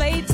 plate